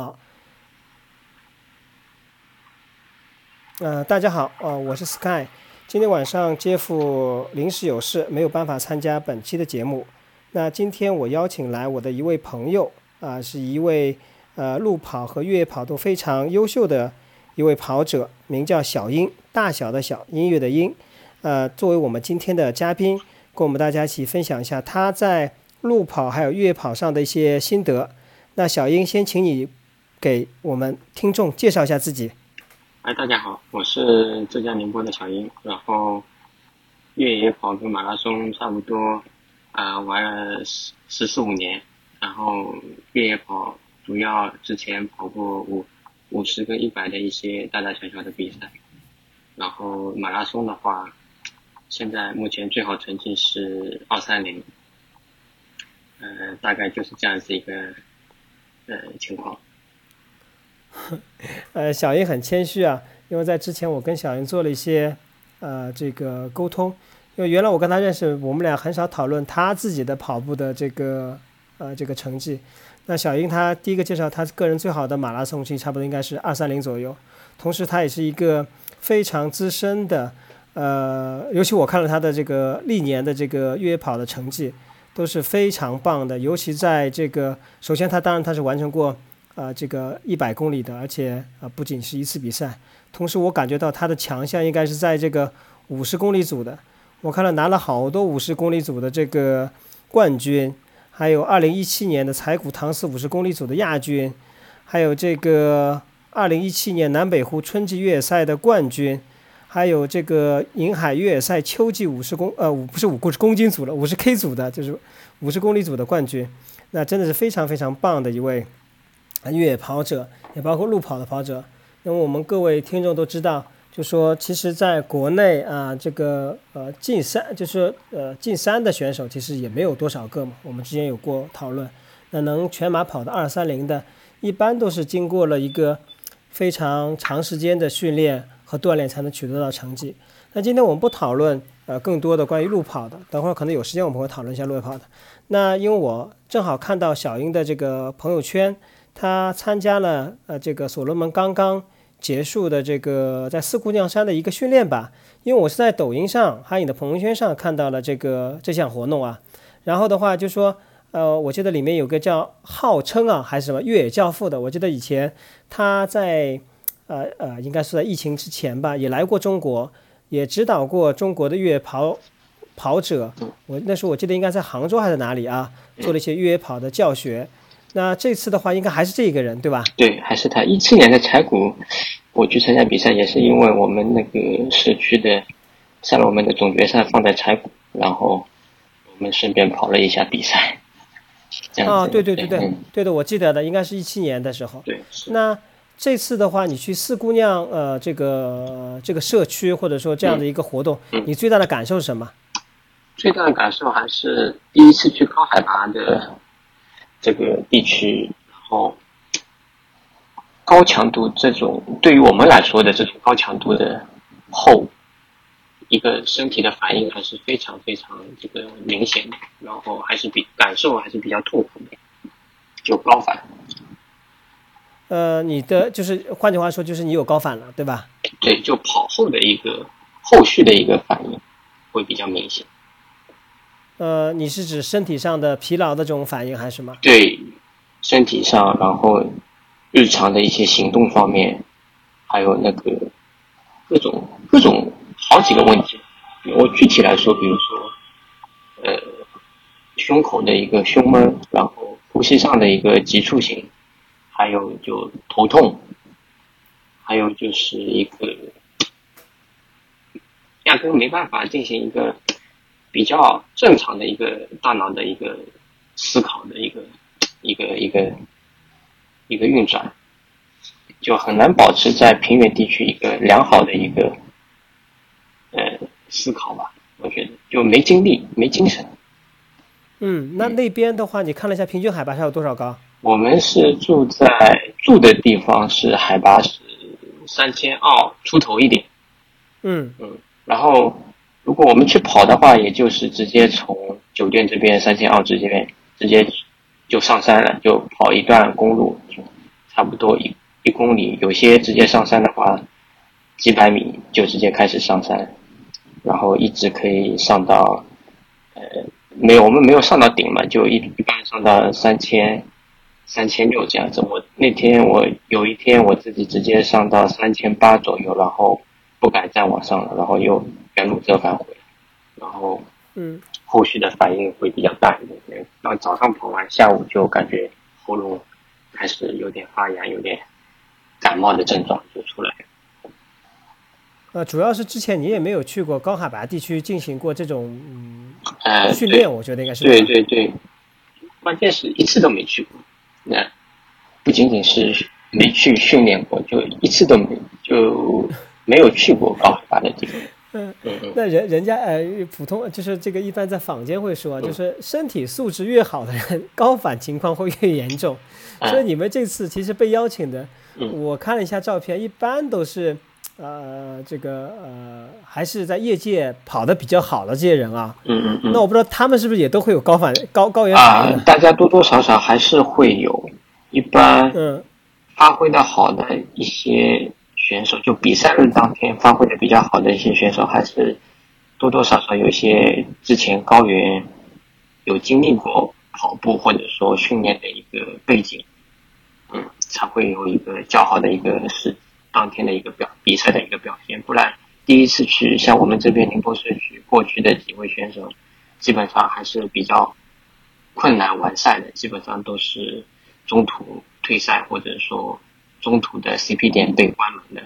好，呃，大家好，呃，我是 Sky，今天晚上姐夫临时有事，没有办法参加本期的节目。那今天我邀请来我的一位朋友，啊，是一位呃路跑和越野跑都非常优秀的一位跑者，名叫小英，大小的小，音乐的音，呃，作为我们今天的嘉宾，跟我们大家一起分享一下他在路跑还有越野跑上的一些心得。那小英，先请你。给我们听众介绍一下自己。哎，大家好，我是浙江宁波的小英，然后越野跑跟马拉松差不多，啊，玩了十十四五年，然后越野跑主要之前跑过五五十跟一百的一些大大小小的比赛，然后马拉松的话，现在目前最好成绩是二三零，呃，大概就是这样子一个呃情况。呃，小英很谦虚啊，因为在之前我跟小英做了一些呃这个沟通，因为原来我跟他认识，我们俩很少讨论他自己的跑步的这个呃这个成绩。那小英他第一个介绍他个人最好的马拉松成绩差不多应该是二三零左右，同时他也是一个非常资深的呃，尤其我看了他的这个历年的这个越野跑的成绩都是非常棒的，尤其在这个首先他当然他是完成过。啊，这个一百公里的，而且啊，不仅是一次比赛，同时我感觉到他的强项应该是在这个五十公里组的。我看了拿了好多五十公里组的这个冠军，还有二零一七年的柴谷唐斯五十公里组的亚军，还有这个二零一七年南北湖春季越野赛的冠军，还有这个银海越野赛秋季五十公呃五不是五十公斤组了，五十 K 组的，就是五十公里组的冠军，那真的是非常非常棒的一位。越野跑者也包括路跑的跑者，那么我们各位听众都知道，就说其实在国内啊，这个呃进山就是呃进山的选手其实也没有多少个嘛。我们之前有过讨论，那能全马跑的二三零的，一般都是经过了一个非常长时间的训练和锻炼才能取得到成绩。那今天我们不讨论呃更多的关于路跑的，等会儿可能有时间我们会讨论一下路跑的。那因为我正好看到小英的这个朋友圈。他参加了呃这个所罗门刚刚结束的这个在四姑娘山的一个训练吧，因为我是在抖音上还有你的朋友圈上看到了这个这项活动啊，然后的话就说呃我记得里面有个叫号称啊还是什么越野教父的，我记得以前他在呃呃应该是在疫情之前吧也来过中国，也指导过中国的越野跑跑者，我那时候我记得应该在杭州还是哪里啊做了一些越野跑的教学。那这次的话，应该还是这一个人，对吧？对，还是他。一七年的柴谷，我去参加比赛，也是因为我们那个社区的赛罗门的总决赛放在柴谷，然后我们顺便跑了一下比赛。啊，对对对对，对的，我记得的，应该是一七年的时候。对。那这次的话，你去四姑娘呃这个这个社区或者说这样的一个活动，你最大的感受是什么？最大的感受还是第一次去高海拔的。这个地区，然后高强度这种对于我们来说的这种高强度的后，一个身体的反应还是非常非常这个明显的，然后还是比感受还是比较痛苦的，就高反。呃，你的就是换句话说，就是你有高反了，对吧？对，就跑后的一个后续的一个反应会比较明显。呃，你是指身体上的疲劳的这种反应还是什么？对，身体上，然后日常的一些行动方面，还有那个各种各种好几个问题。我具体来说，比如说，呃，胸口的一个胸闷，然后呼吸上的一个急促性，还有就头痛，还有就是一个压根没办法进行一个。比较正常的一个大脑的一个思考的一个一个一个一个运转，就很难保持在平原地区一个良好的一个呃思考吧。我觉得就没精力没精神。嗯，那那边的话，你看了一下平均海拔是有多少高？我们是住在住的地方是海拔是三千二出头一点。嗯嗯，然后。如果我们去跑的话，也就是直接从酒店这边三千二直接直接就上山了，就跑一段公路，差不多一一公里，有些直接上山的话，几百米就直接开始上山，然后一直可以上到，呃，没有我们没有上到顶嘛，就一一般上到三千三千六这样子。我那天我有一天我自己直接上到三千八左右，然后不敢再往上了，然后又原路折返回，然后嗯。后续的反应会比较大一点，然后早上跑完，下午就感觉喉咙开始有点发痒，有点感冒的症状就出来了。呃，主要是之前你也没有去过高海拔地区进行过这种嗯呃训练，我觉得应该是对对对，关键是一次都没去过，那不仅仅是没去训练过，就一次都没就没有去过高海拔的地方。嗯，那人人家呃，普通就是这个一般在坊间会说，就是身体素质越好的人，高反情况会越严重。所以你们这次其实被邀请的，我看了一下照片，一般都是呃这个呃还是在业界跑的比较好的这些人啊。嗯嗯嗯。那我不知道他们是不是也都会有高反高高原反应？啊，大家多多少少还是会有，一般嗯发挥的好的一些。选手就比赛日当天发挥的比较好的一些选手，还是多多少少有一些之前高原有经历过跑步或者说训练的一个背景，嗯，才会有一个较好的一个是当天的一个表比赛的一个表现。不然第一次去像我们这边宁波市区过去的几位选手，基本上还是比较困难完赛的，基本上都是中途退赛或者说。中途的 CP 点被关门的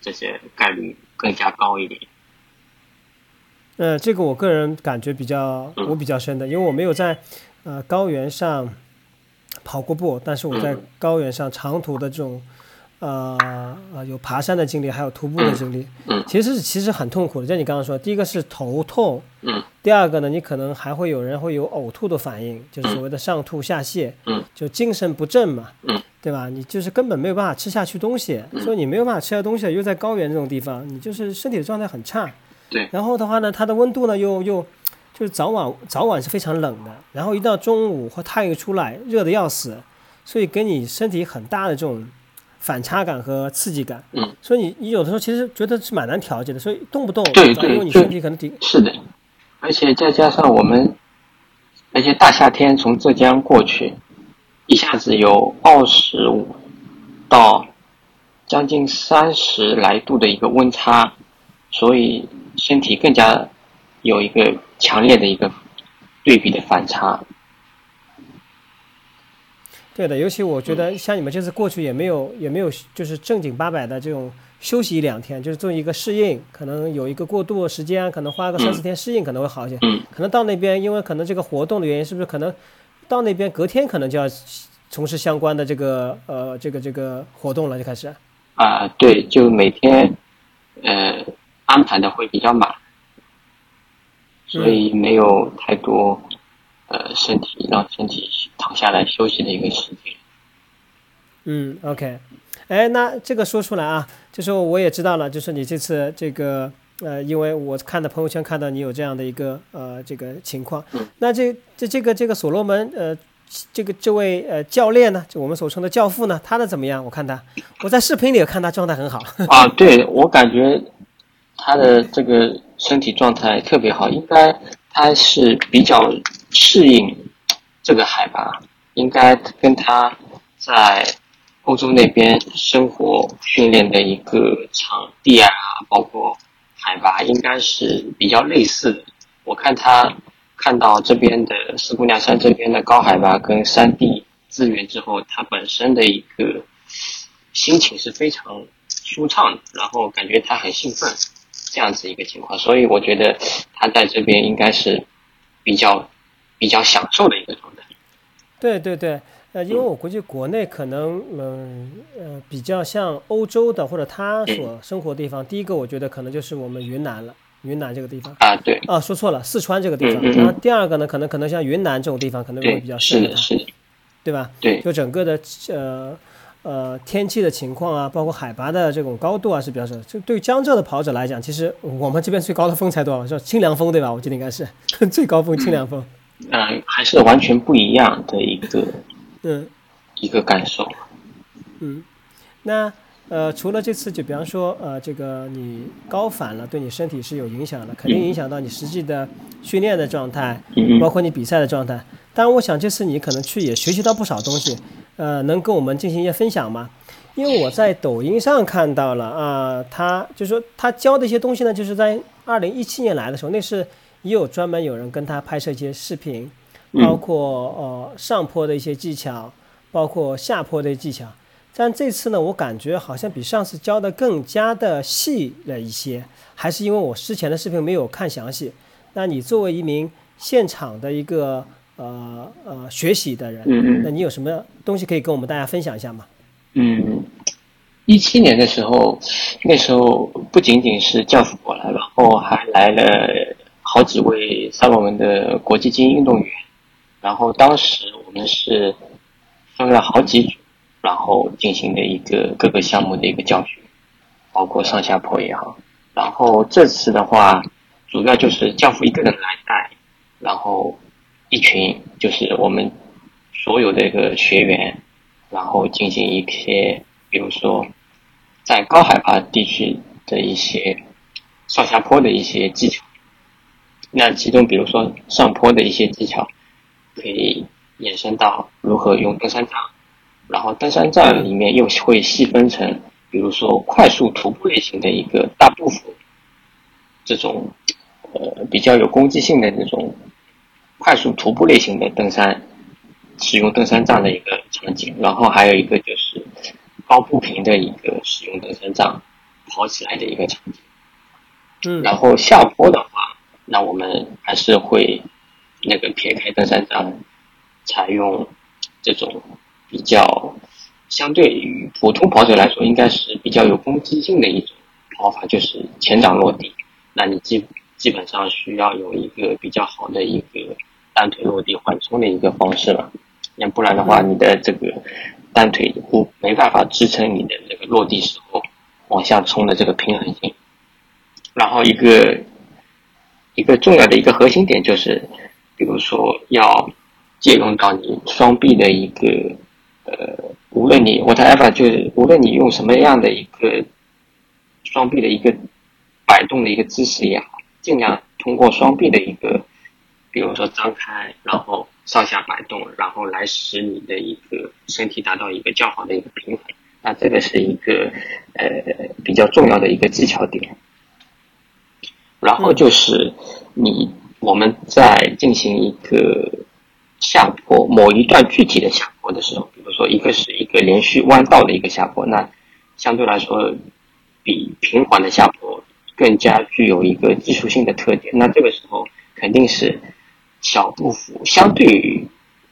这些概率更加高一点。呃，这个我个人感觉比较我比较深的，因为我没有在呃高原上跑过步，但是我在高原上长途的这种。呃呃，有爬山的经历，还有徒步的经历，嗯，其实是其实很痛苦的。像你刚刚说，第一个是头痛，嗯，第二个呢，你可能还会有人会有呕吐的反应，就是所谓的上吐下泻，嗯，就精神不振嘛，嗯，对吧？你就是根本没有办法吃下去东西，所以你没有办法吃下东西，又在高原这种地方，你就是身体的状态很差，对。然后的话呢，它的温度呢又又就是早晚早晚是非常冷的，然后一到中午或太阳出来，热的要死，所以给你身体很大的这种。反差感和刺激感，嗯，所以你你有的时候其实觉得是蛮难调节的，所以动不动对对，因为你身体可能挺是的，而且再加上我们，而且大夏天从浙江过去，一下子有二十五到将近三十来度的一个温差，所以身体更加有一个强烈的一个对比的反差。对的，尤其我觉得像你们这次过去也没有也没有就是正经八百的这种休息一两天，就是做一个适应，可能有一个过渡时间，可能花个三四天适应可能会好一些。可能到那边，因为可能这个活动的原因，是不是可能到那边隔天可能就要从事相关的这个呃这个这个活动了，就开始。啊，对，就每天呃安排的会比较满，所以没有太多。呃，身体让身体躺下来休息的一个时间。嗯，OK，哎，那这个说出来啊，就是我也知道了，就是你这次这个呃，因为我看的朋友圈看到你有这样的一个呃这个情况。嗯。那这这这个这个所罗门呃，这个这位呃教练呢，就我们所称的教父呢，他的怎么样？我看他，我在视频里看他状态很好。啊，对我感觉他的这个身体状态特别好，应该他是比较。适应这个海拔，应该跟他在欧洲那边生活训练的一个场地啊，包括海拔，应该是比较类似的。我看他看到这边的四姑娘山这边的高海拔跟山地资源之后，他本身的一个心情是非常舒畅的，然后感觉他很兴奋，这样子一个情况。所以我觉得他在这边应该是比较。比较享受的一个状态。对对对，呃，因为我估计国内可能，嗯呃，比较像欧洲的或者他所生活地方，第一个我觉得可能就是我们云南了，云南这个地方。啊，对。啊，说错了，四川这个地方。然后第二个呢，可能可能像云南这种地方，可能会比较适合是的，对吧？对。就整个的呃呃天气的情况啊，包括海拔的这种高度啊是比较适合。就对江浙的跑者来讲，其实我们这边最高的峰才多少？叫清凉峰对吧？我记得应该是 最高峰清凉峰。嗯，还是完全不一样的一个，嗯，一个感受。嗯，那呃，除了这次，就比方说呃，这个你高反了，对你身体是有影响的，肯定影响到你实际的训练的状态，包括你比赛的状态。当然，我想这次你可能去也学习到不少东西，呃，能跟我们进行一些分享吗？因为我在抖音上看到了啊，他就是说他教的一些东西呢，就是在二零一七年来的时候，那是也有专门有人跟他拍摄一些视频，包括呃上坡的一些技巧，包括下坡的技巧。但这次呢，我感觉好像比上次教的更加的细了一些，还是因为我之前的视频没有看详细。那你作为一名现场的一个呃呃学习的人，那你有什么东西可以跟我们大家分享一下吗？嗯，一七年的时候，那时候不仅仅是教辅过来，然后还来了好几位萨洛门的国际精英运动员。然后当时我们是分了好几组，然后进行的一个各个项目的一个教学，包括上下坡也好。然后这次的话，主要就是教父一个人来带，然后一群就是我们所有的一个学员。然后进行一些，比如说，在高海拔地区的一些上下坡的一些技巧。那其中，比如说上坡的一些技巧，可以延伸到如何用登山杖。然后登山杖里面又会细分成，比如说快速徒步类型的一个大步幅，这种呃比较有攻击性的这种快速徒步类型的登山。使用登山杖的一个场景，然后还有一个就是高步频的一个使用登山杖跑起来的一个场景。嗯，然后下坡的话，那我们还是会那个撇开登山杖，采用这种比较相对于普通跑者来说，应该是比较有攻击性的一种跑法，就是前掌落地。那你基基本上需要有一个比较好的一个单腿落地缓冲的一个方式了。要不然的话，你的这个单腿不没办法支撑你的这个落地时候往下冲的这个平衡性。然后一个一个重要的一个核心点就是，比如说要借用到你双臂的一个呃，无论你 whatever 就是无论你用什么样的一个双臂的一个摆动的一个姿势也好，尽量通过双臂的一个，比如说张开，然后。上下摆动，然后来使你的一个身体达到一个较好的一个平衡。那这个是一个呃比较重要的一个技巧点。然后就是你我们在进行一个下坡某一段具体的下坡的时候，比如说一个是一个连续弯道的一个下坡，那相对来说比平缓的下坡更加具有一个技术性的特点。那这个时候肯定是。小步幅相对于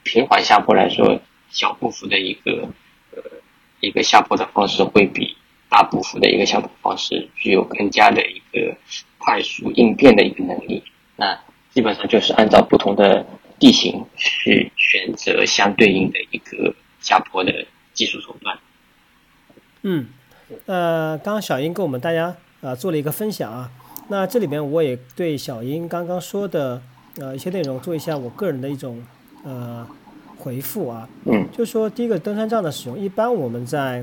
平缓下坡来说，小步幅的一个呃一个下坡的方式会比大步幅的一个下坡方式具有更加的一个快速应变的一个能力。那基本上就是按照不同的地形去选择相对应的一个下坡的技术手段。嗯，呃，刚刚小英跟我们大家啊做了一个分享啊，那这里边我也对小英刚刚说的。呃，一些内容做一下我个人的一种呃回复啊，嗯，就是说第一个登山杖的使用，一般我们在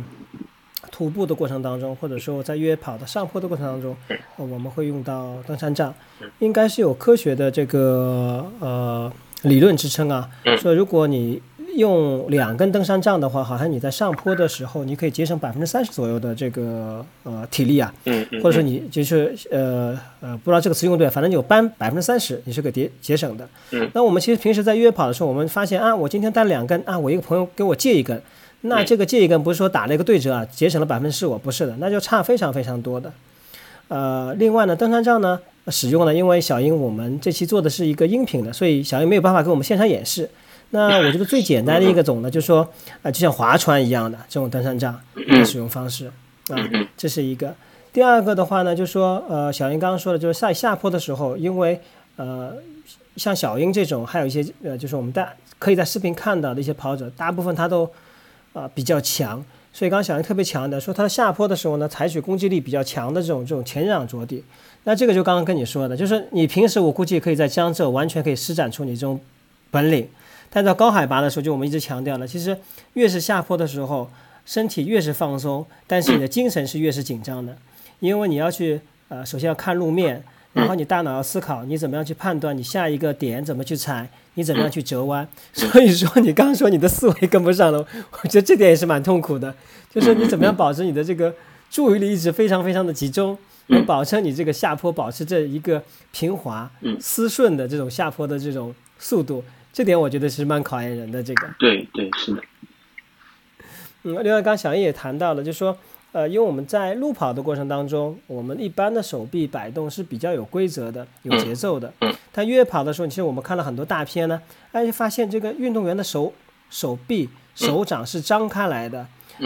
徒步的过程当中，或者说在越野跑的上坡的过程当中，我们会用到登山杖，应该是有科学的这个呃理论支撑啊，说如果你。用两根登山杖的话，好像你在上坡的时候，你可以节省百分之三十左右的这个呃体力啊，嗯，或者说你就是呃呃不知道这个词用对，反正有搬百分之三十，你是可节节省的。嗯，那我们其实平时在越野跑的时候，我们发现啊，我今天带两根啊，我一个朋友给我借一根，那这个借一根不是说打了一个对折啊，节省了百分之十五，不是的，那就差非常非常多的。呃，另外呢，登山杖呢使用呢，因为小英我们这期做的是一个音频的，所以小英没有办法给我们现场演示。那我觉得最简单的一个种呢，就是说啊，就像划船一样的这种登山杖的使用方式啊，这是一个。第二个的话呢，就是说呃，小英刚刚说的，就是在下坡的时候，因为呃，像小英这种，还有一些呃，就是我们大可以在视频看到的一些跑者，大部分他都啊比较强，所以刚刚小英特别强调说，他下坡的时候呢，采取攻击力比较强的这种这种前掌着地。那这个就刚刚跟你说的，就是你平时我估计可以在江浙完全可以施展出你这种本领。但在高海拔的时候，就我们一直强调了，其实越是下坡的时候，身体越是放松，但是你的精神是越是紧张的，因为你要去呃，首先要看路面，然后你大脑要思考你怎么样去判断你下一个点怎么去踩，你怎么样去折弯。所以说你刚刚说你的思维跟不上了，我觉得这点也是蛮痛苦的，就是你怎么样保持你的这个注意力一直非常非常的集中，能保证你这个下坡保持着一个平滑、丝顺的这种下坡的这种速度。这点我觉得是蛮考验人的，这个。对对是的。嗯，另外刚小英也谈到了，就是说，呃，因为我们在路跑的过程当中，我们一般的手臂摆动是比较有规则的、有节奏的。嗯。但越野跑的时候，其实我们看了很多大片呢，哎，发现这个运动员的手手臂、手掌是张开来的，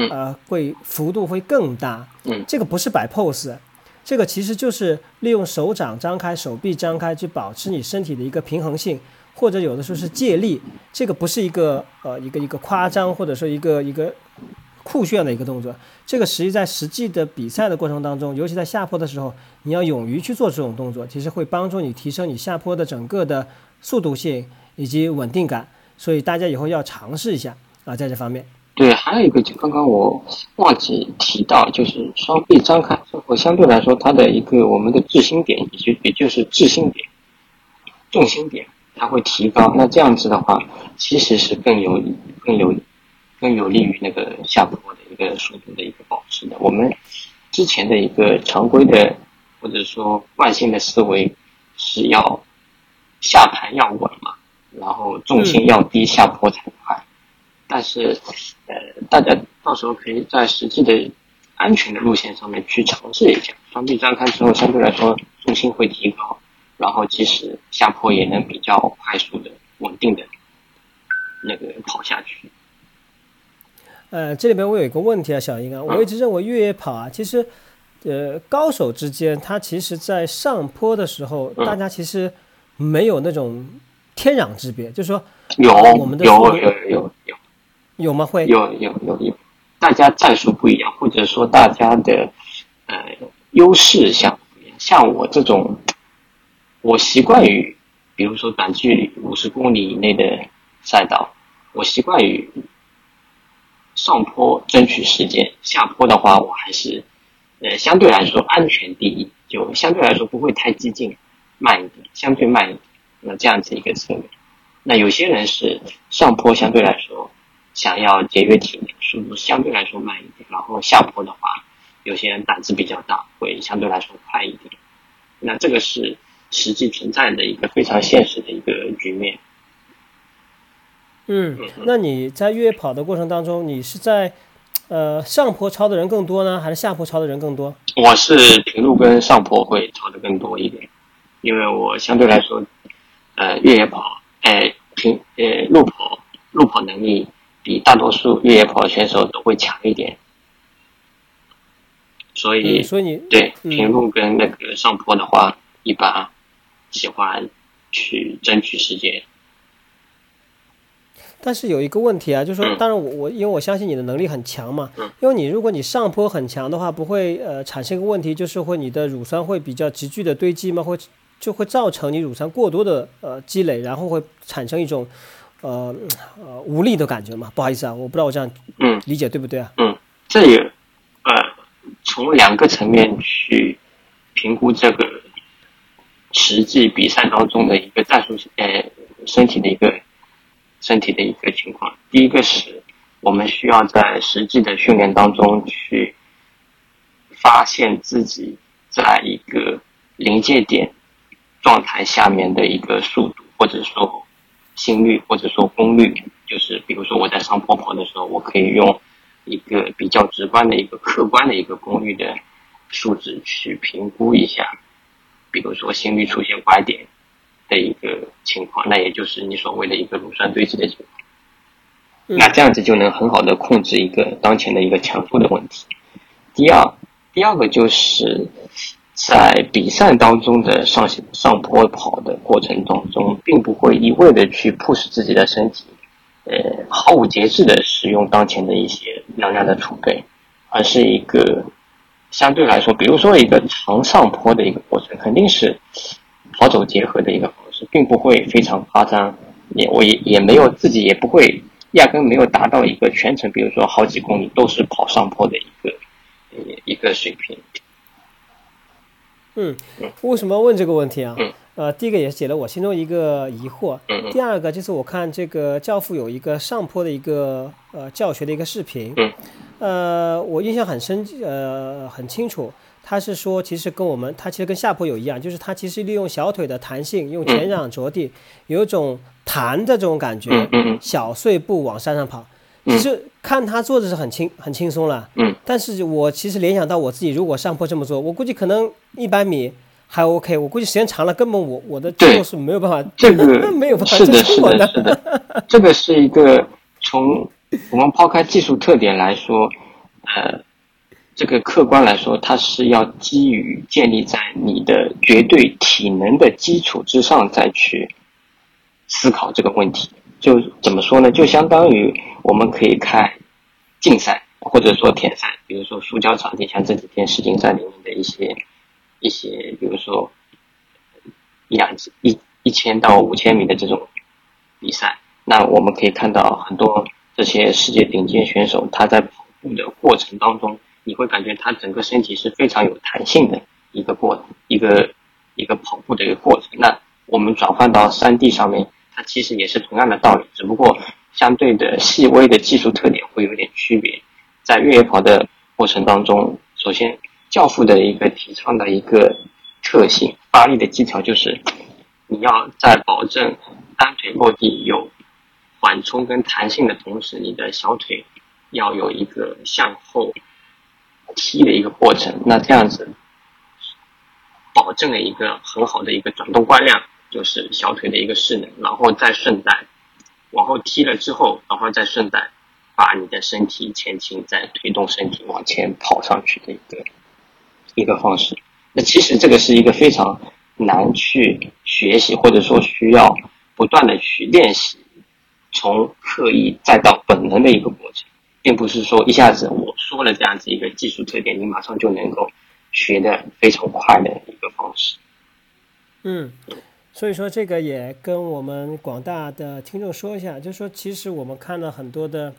呃，会幅度会更大。嗯。这个不是摆 pose，这个其实就是利用手掌张开、手臂张开去保持你身体的一个平衡性。或者有的时候是借力，这个不是一个呃一个一个夸张或者说一个一个酷炫的一个动作，这个实际在实际的比赛的过程当中，尤其在下坡的时候，你要勇于去做这种动作，其实会帮助你提升你下坡的整个的速度性以及稳定感，所以大家以后要尝试一下啊，在这方面。对，还有一个就刚刚我忘记提到，就是双臂张开之后，相对来说它的一个我们的质心点，也就也就是质心点、重心点。它会提高，那这样子的话，其实是更有、更有、更有利于那个下坡的一个速度的一个保持的。我们之前的一个常规的或者说惯性的思维是要下盘要稳嘛，然后重心要低，下坡才快。但是，呃，大家到时候可以在实际的安全的路线上面去尝试一下，双臂张开之后，相对来说重心会提高。然后即使下坡也能比较快速的、稳定的那个跑下去。呃，这里边我有一个问题啊，小英啊，我一直认为越野跑啊，其实呃高手之间，他其实在上坡的时候，大家其实没有那种天壤之别，就是说有我们的有有有有有有吗？会有有有有，大家战术不一样，或者说大家的呃优势像像我这种。我习惯于，比如说短距离五十公里以内的赛道，我习惯于上坡争取时间，下坡的话我还是，呃，相对来说安全第一，就相对来说不会太激进，慢一点，相对慢一点，那这样子一个策略。那有些人是上坡相对来说想要节约体力，速度相对来说慢一点，然后下坡的话，有些人胆子比较大，会相对来说快一点。那这个是。实际存在的一个非常现实的一个局面。嗯，那你在越野跑的过程当中，你是在呃上坡超的人更多呢，还是下坡超的人更多？我是平路跟上坡会超的更多一点，因为我相对来说，呃，越野跑，呃，平呃路跑路跑能力比大多数越野跑选手都会强一点，所以所以你对平路跟那个上坡的话，一般。喜欢去争取时间，但是有一个问题啊，就是说，当然我我因为我相信你的能力很强嘛，因为你如果你上坡很强的话，不会呃产生一个问题，就是会你的乳酸会比较急剧的堆积吗？会就会造成你乳酸过多的呃积累，然后会产生一种呃呃无力的感觉嘛？不好意思啊，我不知道我这样嗯理解对不对啊？嗯，这也呃从两个层面去评估这个。实际比赛当中的一个战术，呃，身体的一个身体的一个情况。第一个是我们需要在实际的训练当中去发现自己在一个临界点状态下面的一个速度，或者说心率，或者说功率。就是比如说我在上坡跑的时候，我可以用一个比较直观的一个客观的一个功率的数值去评估一下。比如说心率出现拐点的一个情况，那也就是你所谓的一个乳酸堆积的情况。那这样子就能很好的控制一个当前的一个强度的问题。第二，第二个就是在比赛当中的上上坡跑的过程当中，并不会一味的去 push 自己的身体，呃，毫无节制的使用当前的一些能量的储备，而是一个。相对来说，比如说一个长上坡的一个过程，肯定是跑走结合的一个并不会非常夸张。也我也也没有自己也不会压根没有达到一个全程，比如说好几公里都是跑上坡的一个一个水平。嗯，为什么问这个问题啊？呃，第一个也是解了我心中一个疑惑。第二个就是我看这个教父有一个上坡的一个呃教学的一个视频。呃，我印象很深，呃，很清楚。他是说，其实跟我们，他其实跟下坡有一样，就是他其实利用小腿的弹性，用前掌着地，有一种弹的这种感觉，小碎步往山上跑。其实看他做的是很轻很轻松了。但是我其实联想到我自己，如果上坡这么做，我估计可能一百米还 OK，我估计时间长了，根本我我的肌肉是没有办法，这个 没有办法是的，是的，是的，这个是一个从我们抛开技术特点来说，呃。这个客观来说，它是要基于建立在你的绝对体能的基础之上再去思考这个问题。就怎么说呢？就相当于我们可以看竞赛或者说田赛，比如说塑胶场地，像这几天世锦赛里面的一些一些，比如说一两一一千到五千米的这种比赛，那我们可以看到很多这些世界顶尖选手，他在跑步的过程当中。你会感觉他整个身体是非常有弹性的一个过一个一个跑步的一个过程。那我们转换到山地上面，它其实也是同样的道理，只不过相对的细微的技术特点会有点区别。在越野跑的过程当中，首先教父的一个提倡的一个特性，发力的技巧就是你要在保证单腿落地有缓冲跟弹性的同时，你的小腿要有一个向后。踢的一个过程，那这样子保证了一个很好的一个转动惯量，就是小腿的一个势能，然后再顺带往后踢了之后，然后再顺带把你的身体前倾，再推动身体往前跑上去的一个一个方式。那其实这个是一个非常难去学习，或者说需要不断的去练习，从刻意再到本能的一个。并不是说一下子我说了这样子一个技术特点，你马上就能够学的非常快的一个方式。嗯，所以说这个也跟我们广大的听众说一下，就是说其实我们看了很多的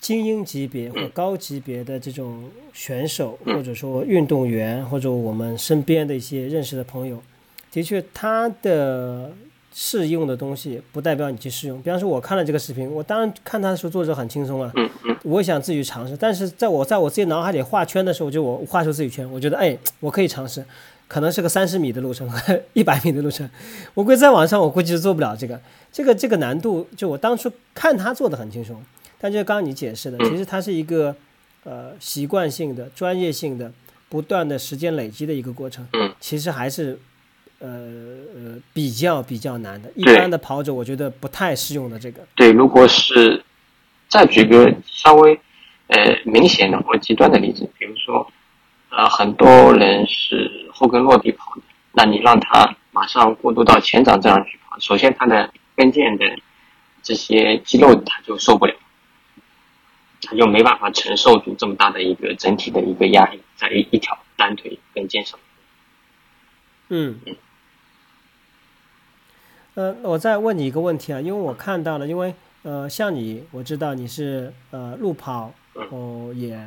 精英级别或高级别的这种选手，或者说运动员，或者我们身边的一些认识的朋友，的确他的。试用的东西不代表你去试用。比方说，我看了这个视频，我当然看他的时候做着很轻松啊。嗯嗯。我想自己尝试，但是在我在我自己脑海里画圈的时候，就我画出自己圈，我觉得哎，我可以尝试，可能是个三十米的路程，一百米的路程。我估计在网上，我估计是做不了这个。这个这个难度，就我当初看他做的很轻松，但就刚刚你解释的，其实它是一个呃习惯性的、专业性的、不断的时间累积的一个过程。嗯。其实还是。呃呃，比较比较难的，一般的跑者我觉得不太适用的这个。对，如果是再举个稍微呃明显的或极端的例子，比如说呃很多人是后跟落地跑的，那你让他马上过渡到前掌这样去跑，首先他的跟腱的这些肌肉他就受不了，他就没办法承受住这么大的一个整体的一个压力，在一一条单腿跟腱上。嗯。呃，我再问你一个问题啊，因为我看到了，因为呃，像你，我知道你是呃路跑哦，也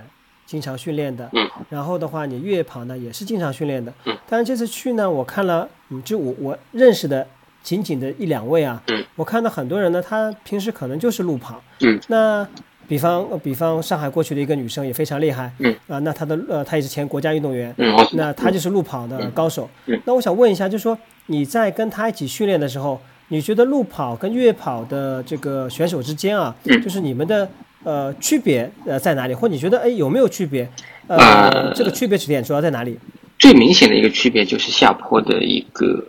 经常训练的，然后的话，你越野跑呢也是经常训练的，但是这次去呢，我看了，嗯，就我我认识的仅仅的一两位啊，我看到很多人呢，他平时可能就是路跑，那比方比方上海过去的一个女生也非常厉害，啊，那她的呃，她也是前国家运动员，嗯那她就是路跑的高手，嗯那我想问一下，就是说。你在跟她一起训练的时候，你觉得路跑跟越野跑的这个选手之间啊，就是你们的呃区别呃在哪里？或你觉得哎有没有区别？呃，这个区别点主要在哪里？最明显的一个区别就是下坡的一个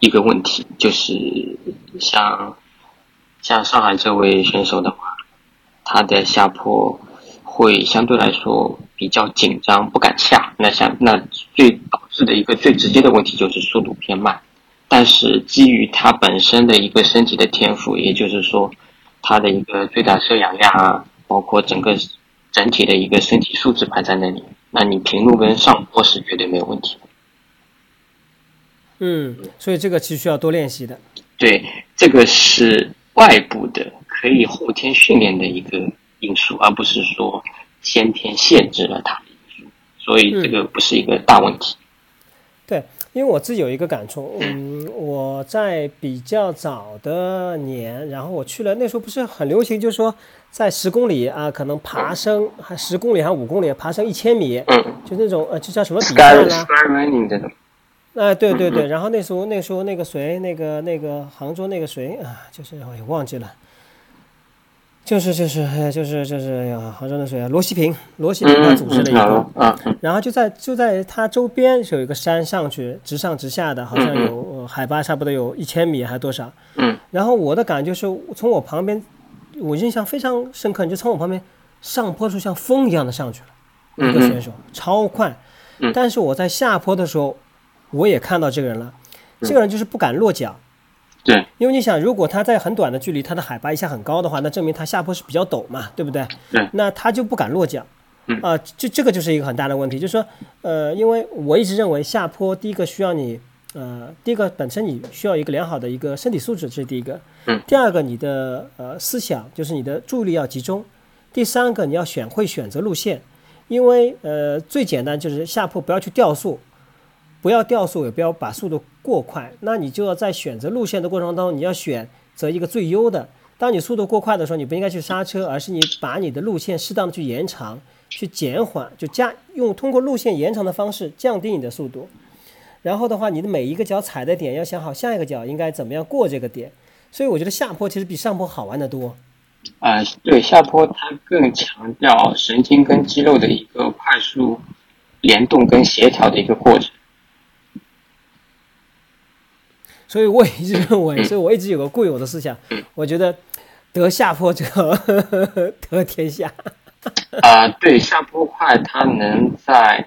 一个问题，就是像像上海这位选手的话，他的下坡会相对来说比较紧张，不敢下。那像那最。导致的一个最直接的问题就是速度偏慢，但是基于他本身的一个身体的天赋，也就是说他的一个最大摄氧量啊，包括整个整体的一个身体素质摆在那里，那你平路跟上坡是绝对没有问题的。嗯，所以这个其实需要多练习的。对，这个是外部的，可以后天训练的一个因素，而不是说先天限制了它的因素，所以这个不是一个大问题。对，因为我自己有一个感触，嗯，我在比较早的年，然后我去了，那时候不是很流行，就是说在十公里啊，可能爬升，还十公里还是五公里，爬升一千米，嗯，就那种呃，就叫什么比赛啦？Sky Running 这种，哎，对对对，然后那时候那时候那个谁，那个那个杭州那个谁啊，就是我也忘记了，就是就是哎就是就是哎呀，杭州的谁啊，罗西平，罗西平他嗯组织了一嗯，个，然后就在就在他周边是有一个山上去，直上直下的，好像有、呃海拔差不多有一千米还多少。嗯然后我的感觉是从我旁边，我印象非常深刻，你就从我旁边上坡的时候像风一样的上去了，一个选手超快嗯。但是我在下坡的时候，我也看到这个人了，嗯这个人就是不敢落脚。对，因为你想，如果他在很短的距离，他的海拔一下很高的话，那证明他下坡是比较陡嘛，对不对？对那他就不敢落脚。嗯啊、这这个就是一个很大的问题，就是说，呃，因为我一直认为下坡第一个需要你，呃，第一个本身你需要一个良好的一个身体素质，这是第一个。嗯。第二个，你的呃思想就是你的注意力要集中。第三个，你要选会选择路线，因为呃最简单就是下坡不要去掉速，不要掉速，也不要把速度过快。那你就要在选择路线的过程当中，你要选择一个最优的。当你速度过快的时候，你不应该去刹车，而是你把你的路线适当的去延长，去减缓，就加用通过路线延长的方式降低你的速度。然后的话，你的每一个脚踩的点要想好下一个脚应该怎么样过这个点。所以我觉得下坡其实比上坡好玩的多。啊、对，下坡它更强调神经跟肌肉的一个快速联动跟协调的一个过程。所以我也一直认为，所以我一直有个固有的思想，我觉得得下坡者 得天下。啊、对，下坡快，它能在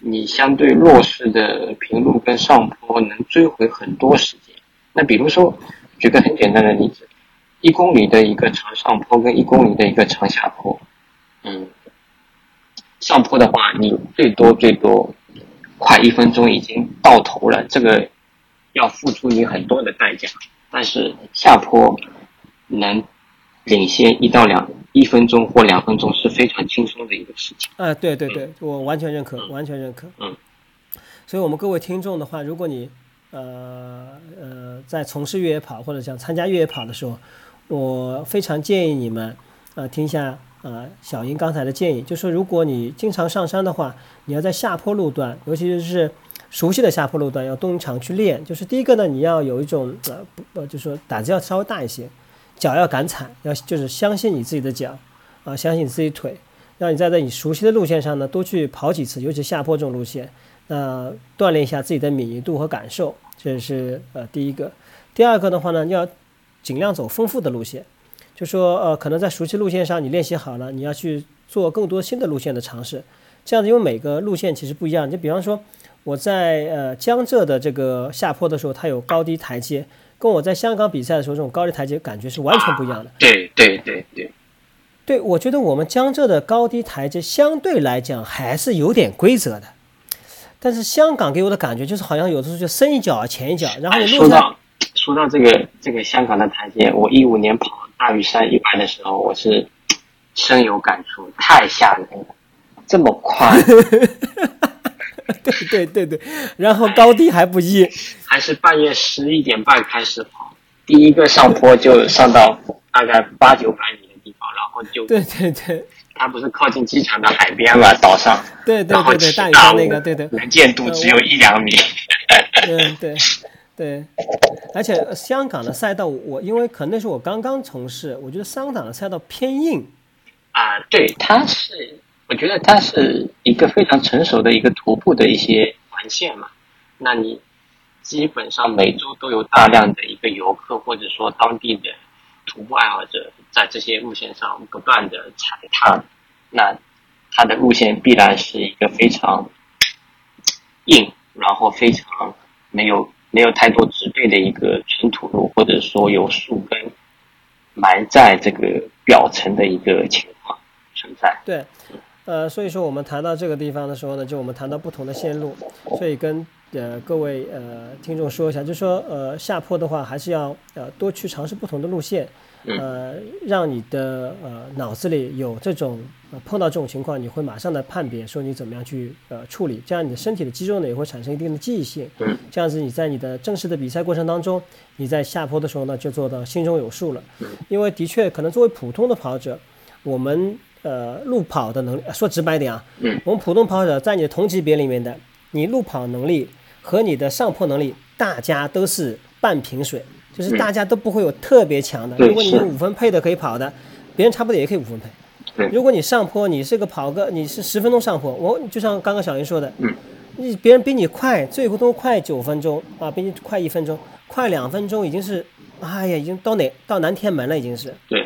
你相对弱势的平路跟上坡能追回很多时间。那比如说，举个很简单的例子，一公里的一个长上坡跟一公里的一个长下坡，嗯，上坡的话，你最多最多快一分钟已经到头了，这个要付出你很多的代价。但是下坡能领先一到两一分钟或两分钟是非常轻松的一个事情。啊，对对对，我完全认可，完全认可。嗯。所以，我们各位听众的话，如果你呃呃在从事越野跑或者想参加越野跑的时候，我非常建议你们呃听一下呃小英刚才的建议，就说如果你经常上山的话，你要在下坡路段，尤其是熟悉的下坡路段，要动场去练。就是第一个呢，你要有一种呃不呃，就是说胆子要稍微大一些，脚要敢踩，要就是相信你自己的脚啊、相信你自己腿。让你在在你熟悉的路线上呢，多去跑几次，尤其下坡这种路线，那锻炼一下自己的敏锐度和感受，这是呃第一个。第二个的话呢，要尽量走丰富的路线，就说呃，可能在熟悉路线上你练习好了，你要去做更多新的路线的尝试。这样子，因为每个路线其实不一样。就比方说，我在呃江浙的这个下坡的时候，它有高低台阶，跟我在香港比赛的时候这种高低台阶感觉是完全不一样的。对对对对，对，我觉得我们江浙的高低台阶相对来讲还是有点规则的，但是香港给我的感觉就是好像有的时候就深一脚浅一脚，然后哎，你路上说到说到这个这个香港的台阶，我一五年跑大屿山一百的时候，我是深有感触，太吓人了，这么快，对对对对，然后高低还不一，还是半夜十一点半开始跑，第一个上坡就上到大概八九百米的地方，然后就对对对。它不是靠近机场的海边嘛，岛上，对对对对，起大屿山那个，对对，能见度只有一两米。嗯对对，而且香港的赛道我因为可能那时候我刚刚从事，我觉得香港的赛道偏硬，啊，对，它是，我觉得它是一个非常成熟的一个徒步的一些环线嘛。那你基本上每周都有大量的一个游客或者说当地的徒步爱好者在这些路线上不断的踩踏，那它的路线必然是一个非常硬，然后非常没有没有太多植被的一个纯土路，或者说有树根埋在这个表层的一个情况存在。对，呃，所以说我们谈到这个地方的时候呢，就我们谈到不同的线路，所以跟呃各位呃听众说一下，就说呃下坡的话，还是要呃多去尝试不同的路线，呃，让你的呃脑子里有这种呃碰到这种情况，你会马上的判别说你怎么样去呃处理，这样你的身体的肌肉呢也会产生一定的记忆性，这样子你在你的正式的比赛过程当中，你在下坡的时候呢就做到心中有数了，因为的确可能作为普通的跑者，我们。呃，路跑的能力，说直白点啊，我们普通跑者在你的同级别里面的，你路跑能力和你的上坡能力，大家都是半瓶水，就是大家都不会有特别强的。如果你有五分配的可以跑的，别人差不多也可以五分配。如果你上坡，你是个跑个，你是十分钟上坡，我就像刚刚小云说的，你别人比你快，最后都快九分钟啊，比你快一分钟，快两分钟已经是，哎呀，已经到哪到南天门了，已经是。对。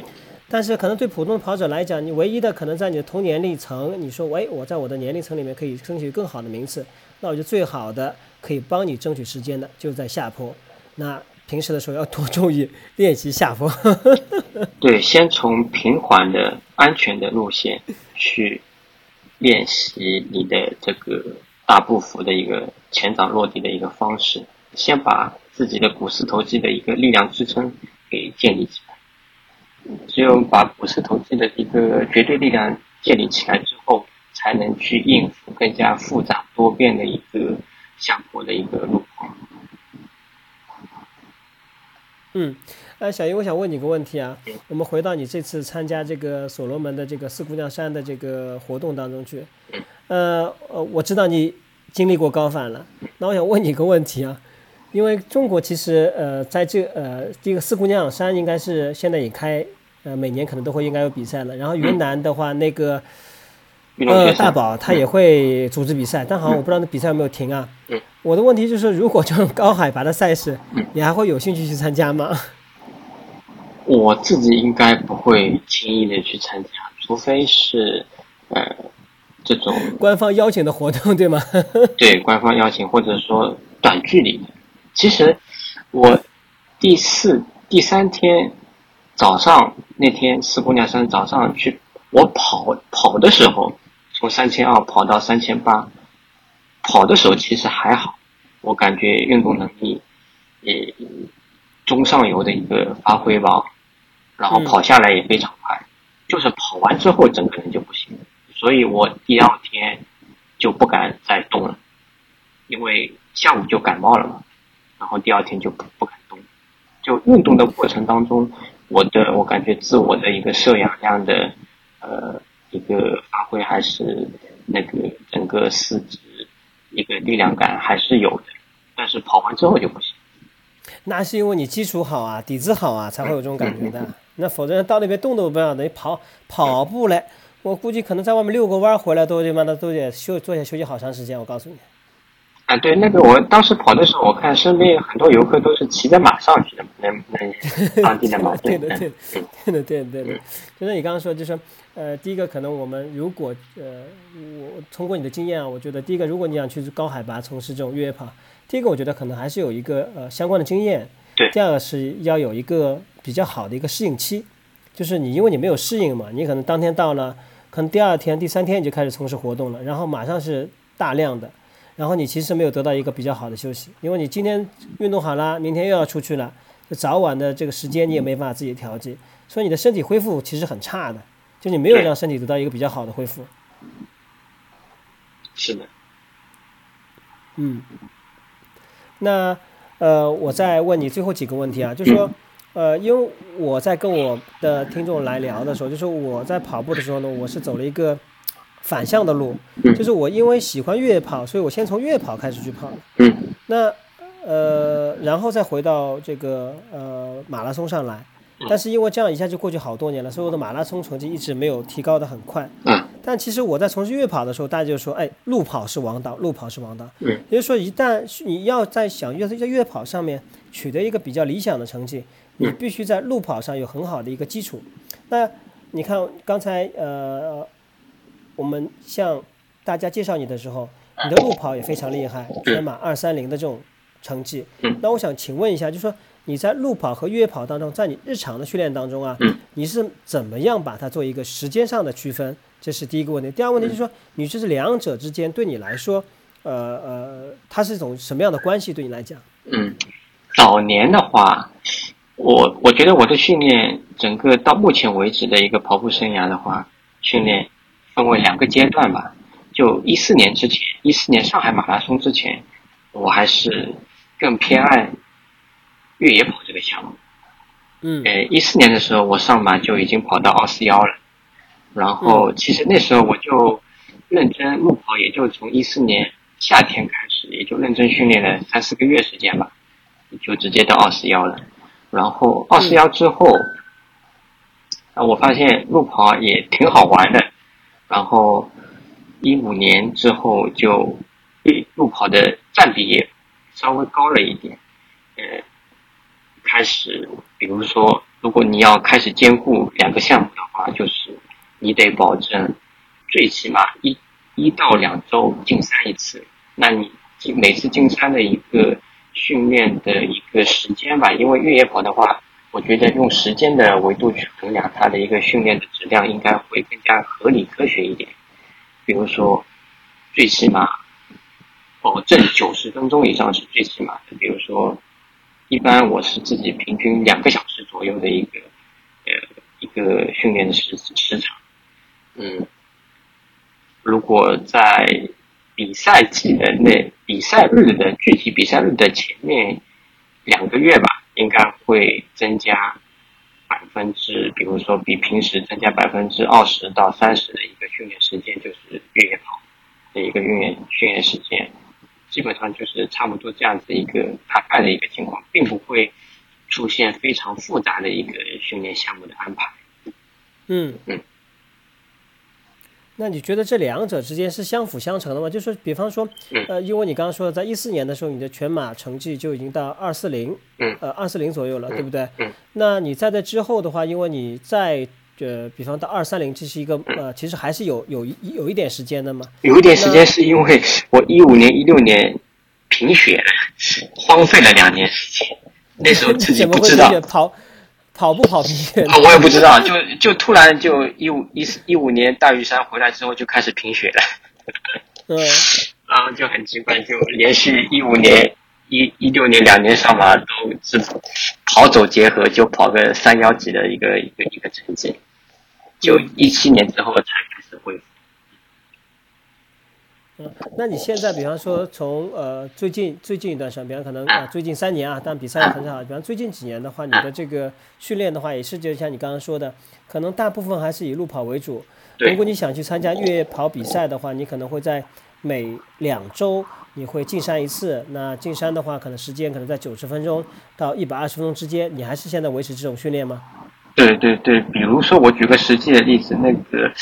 但是可能对普通的跑者来讲，你唯一的可能在你的同年龄层，你说，喂，我在我的年龄层里面可以争取更好的名次，那我就最好的可以帮你争取时间的，就在下坡。那平时的时候要 多注意练习下坡。对，先从平缓的安全的路线去练习你的这个大步幅的一个前掌落地的一个方式，先把自己的股四头肌的一个力量支撑给建立起来。只有把股市投资的一个绝对力量建立起来之后，才能去应付更加复杂多变的一个下坡的一个路况。嗯，呃，小英，我想问你个问题啊。我们回到你这次参加这个所罗门的这个四姑娘山的这个活动当中去。呃呃，我知道你经历过高反了，那我想问你个问题啊。因为中国其实呃，在这呃这个四姑娘山应该是现在也开。呃，每年可能都会应该有比赛了。然后云南的话，那个呃大宝他也会组织比赛，但好像我不知道那比赛有没有停啊。我的问题就是，如果这种高海拔的赛事，你还会有兴趣去参加吗？我自己应该不会轻易的去参加，除非是呃这种官方邀请的活动，对吗？对，官方邀请或者说短距离的。其实我第四、第三天。早上那天四姑娘山早上去，我跑跑的时候，从三千二跑到三千八，跑的时候其实还好，我感觉运动能力也中上游的一个发挥吧，然后跑下来也非常快，就是跑完之后整个人就不行，所以我第二天就不敢再动了，因为下午就感冒了嘛，然后第二天就不不敢动，就运动的过程当中。我的我感觉自我的一个摄氧量的呃一个发挥还是那个整个四肢一个力量感还是有的，但是跑完之后就不行。那是因为你基础好啊，底子好啊，才会有这种感觉的。那否则到那边动都不要，等于跑跑步嘞，我估计可能在外面遛个弯回来都他妈的都得休坐下休息好长时间。我告诉你。啊，对，那个我当时跑的时候，我看身边有很多游客都是骑着马上去的，那那 当地的马。对的，对的，对的，对的，对的。就是你刚刚说，就是呃，第一个可能我们如果呃，我通过你的经验啊，我觉得第一个，如果你想去高海拔从事这种越野跑，第一个我觉得可能还是有一个呃相关的经验。对。第二个是要有一个比较好的一个适应期，就是你因为你没有适应嘛，你可能当天到了，可能第二天、第三天你就开始从事活动了，然后马上是大量的。然后你其实没有得到一个比较好的休息，因为你今天运动好了，明天又要出去了，就早晚的这个时间你也没办法自己调节，所以你的身体恢复其实很差的，就你没有让身体得到一个比较好的恢复。是的。嗯。那呃，我再问你最后几个问题啊，就是说，呃，因为我在跟我的听众来聊的时候，就是我在跑步的时候呢，我是走了一个。反向的路，就是我因为喜欢越野跑，所以我先从越野跑开始去跑。那呃，然后再回到这个呃马拉松上来，但是因为这样一下就过去好多年了，所以我的马拉松成绩一直没有提高的很快。但其实我在从事越野跑的时候，大家就说，哎，路跑是王道，路跑是王道。也就是说，一旦你要在想越在越野跑上面取得一个比较理想的成绩，你必须在路跑上有很好的一个基础。那你看刚才呃。我们向大家介绍你的时候，你的路跑也非常厉害，全马二三零的这种成绩。那我想请问一下，就说你在路跑和越野跑当中，在你日常的训练当中啊，你是怎么样把它做一个时间上的区分？这是第一个问题。第二个问题就是说，你这是两者之间对你来说，呃呃，它是一种什么样的关系？对你来讲？嗯，早年的话，我我觉得我的训练整个到目前为止的一个跑步生涯的话，训练分为两个阶段吧。就一四年之前，一四年上海马拉松之前，我还是更偏爱越野跑这个项目。嗯，呃，一四年的时候，我上马就已经跑到二四幺了。然后，其实那时候我就认真路跑，也就从一四年夏天开始，也就认真训练了三四个月时间吧，就直接到二四幺了。然后二四幺之后，啊，我发现路跑也挺好玩的。然后一五年之后，就路跑的占比也稍微高了一点。呃，开始，比如说，如果你要开始兼顾两个项目的话，就是。你得保证最起码一一到两周进山一次，那你每次进山的一个训练的一个时间吧，因为越野跑的话，我觉得用时间的维度去衡量它的一个训练的质量，应该会更加合理科学一点。比如说，最起码保证九十分钟以上是最起码的。比如说，一般我是自己平均两个小时左右的一个呃一个训练的时时长。嗯，如果在比赛季的那比赛日的具体比赛日的前面两个月吧，应该会增加百分之，比如说比平时增加百分之二十到三十的一个训练时间，就是越野跑的一个训练训练时间，基本上就是差不多这样子一个大概的一个情况，并不会出现非常复杂的一个训练项目的安排。嗯嗯。那你觉得这两者之间是相辅相成的吗？就是比方说，呃，因为你刚刚说的，在一四年的时候，你的全马成绩就已经到二四零，呃，二四零左右了，对不对？那你在这之后的话，因为你在呃，比方到二三零，这是一个呃，其实还是有有一有一点时间的嘛。有一点时间是因为我一五年、一六年贫血了，荒废了两年时间，那时候自己 不知道。跑跑步跑疲血，我也不知道，就就突然就一五一四一五年大屿山回来之后就开始贫血了，嗯，然后就很奇怪，就连续一五年一一六年两年上马都是跑走结合，就跑个三幺几的一个一个一个成绩，就一七年之后才开始恢复。嗯，那你现在比方说从呃最近最近一段时间，比方可能啊最近三年啊，但比赛很少。比方最近几年的话，你的这个训练的话，也是就像你刚刚说的，可能大部分还是以路跑为主。如果你想去参加越野跑比赛的话，你可能会在每两周你会进山一次。那进山的话，可能时间可能在九十分钟到一百二十分钟之间。你还是现在维持这种训练吗？对对对，比如说我举个实际的例子，那个。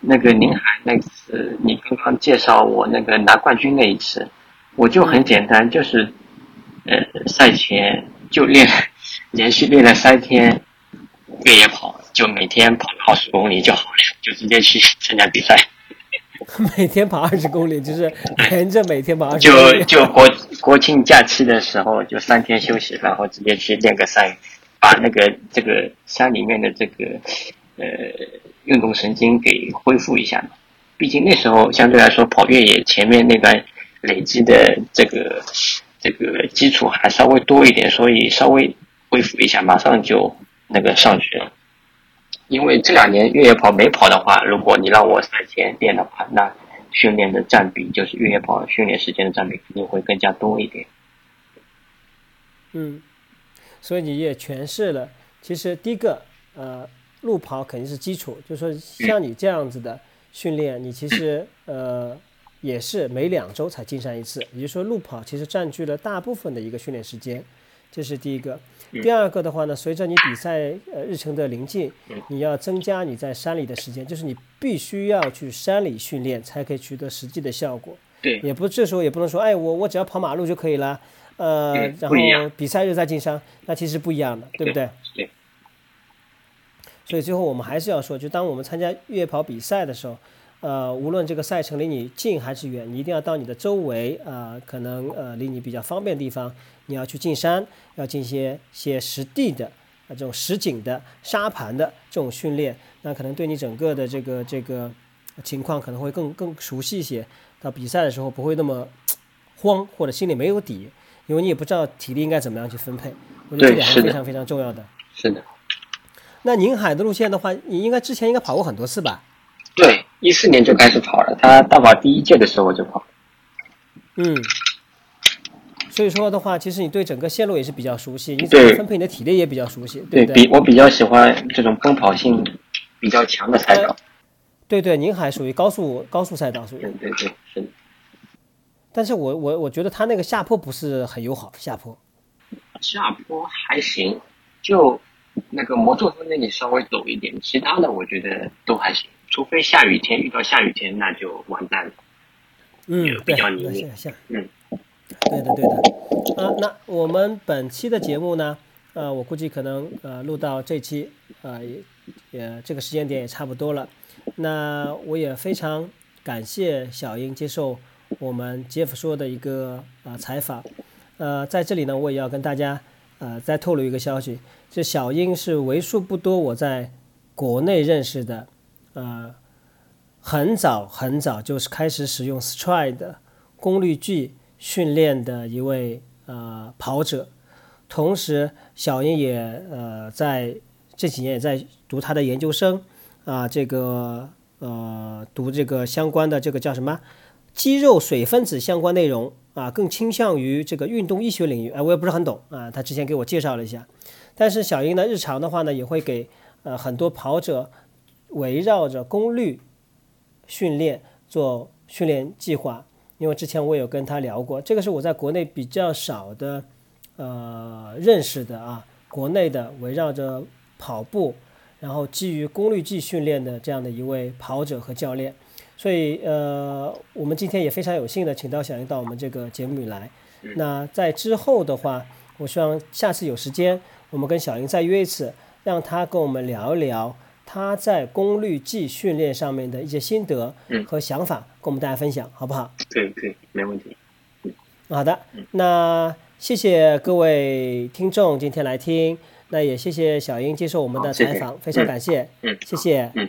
那个宁海那次，你刚刚介绍我那个拿冠军那一次，我就很简单，就是，呃，赛前就练，连续练了三天越野跑，就每天跑二十公里就好了，就直接去参加比赛。每天跑二十公里，就是连着每天跑二十。就就国国庆假期的时候，就三天休息，然后直接去练个赛，把那个这个山里面的这个，呃。运动神经给恢复一下嘛，毕竟那时候相对来说跑越野前面那段累积的这个这个基础还稍微多一点，所以稍微恢复一下，马上就那个上去了。因为这两年越野跑没跑的话，如果你让我赛前练的话，那训练的占比就是越野跑训练时间的占比肯定会更加多一点。嗯，所以你也诠释了，其实第一个呃。路跑肯定是基础，就是说像你这样子的训练，你其实呃也是每两周才进山一次，也就是说路跑其实占据了大部分的一个训练时间，这是第一个。第二个的话呢，随着你比赛呃日程的临近，你要增加你在山里的时间，就是你必须要去山里训练才可以取得实际的效果。对，也不这时候也不能说，哎，我我只要跑马路就可以了，呃，然后比赛日再进山，那其实不一样的，对不对？对。所以最后我们还是要说，就当我们参加越野跑比赛的时候，呃，无论这个赛程离你近还是远，你一定要到你的周围啊，可能呃离你比较方便的地方，你要去进山，要进些些实地的啊这种实景的沙盘的这种训练，那可能对你整个的这个这个情况可能会更更熟悉一些，到比赛的时候不会那么慌或者心里没有底，因为你也不知道体力应该怎么样去分配。我觉得这点还是非常非常重要的。是的。那宁海的路线的话，你应该之前应该跑过很多次吧？对，一四年就开始跑了。他大跑第一届的时候我就跑。嗯。所以说的话，其实你对整个线路也是比较熟悉，你怎么分配你的体力也比较熟悉，对不对？比我比较喜欢这种奔跑性比较强的赛道。对对，宁海属于高速高速赛道，属于。对对对，是。但是我我我觉得它那个下坡不是很友好，下坡。下坡还行，就那个摩托车那里稍微陡一点，其他的我觉得都还行，除非下雨天，遇到下雨天那就完蛋了。嗯，比较泥泞。嗯。对的，对的，啊，那我们本期的节目呢，呃，我估计可能呃录到这期，呃，也也这个时间点也差不多了。那我也非常感谢小英接受我们杰夫说的一个呃采访。呃，在这里呢，我也要跟大家呃再透露一个消息，这小英是为数不多我在国内认识的，呃，很早很早就是开始使用 Stride 功率计。训练的一位呃跑者，同时小英也呃在这几年也在读他的研究生啊，这个呃读这个相关的这个叫什么肌肉水分子相关内容啊，更倾向于这个运动医学领域。哎，我也不是很懂啊，他之前给我介绍了一下。但是小英呢，日常的话呢，也会给呃很多跑者围绕着功率训练做训练计划。因为之前我有跟他聊过，这个是我在国内比较少的，呃，认识的啊，国内的围绕着跑步，然后基于功率计训练的这样的一位跑者和教练，所以呃，我们今天也非常有幸的请到小英到我们这个节目里来。那在之后的话，我希望下次有时间，我们跟小英再约一次，让她跟我们聊一聊。她在功率计训练上面的一些心得和想法，跟我们大家分享，好不好？可以，可以，没问题。好的，那谢谢各位听众今天来听，那也谢谢小英接受我们的采访，非常感谢。嗯，谢谢。嗯。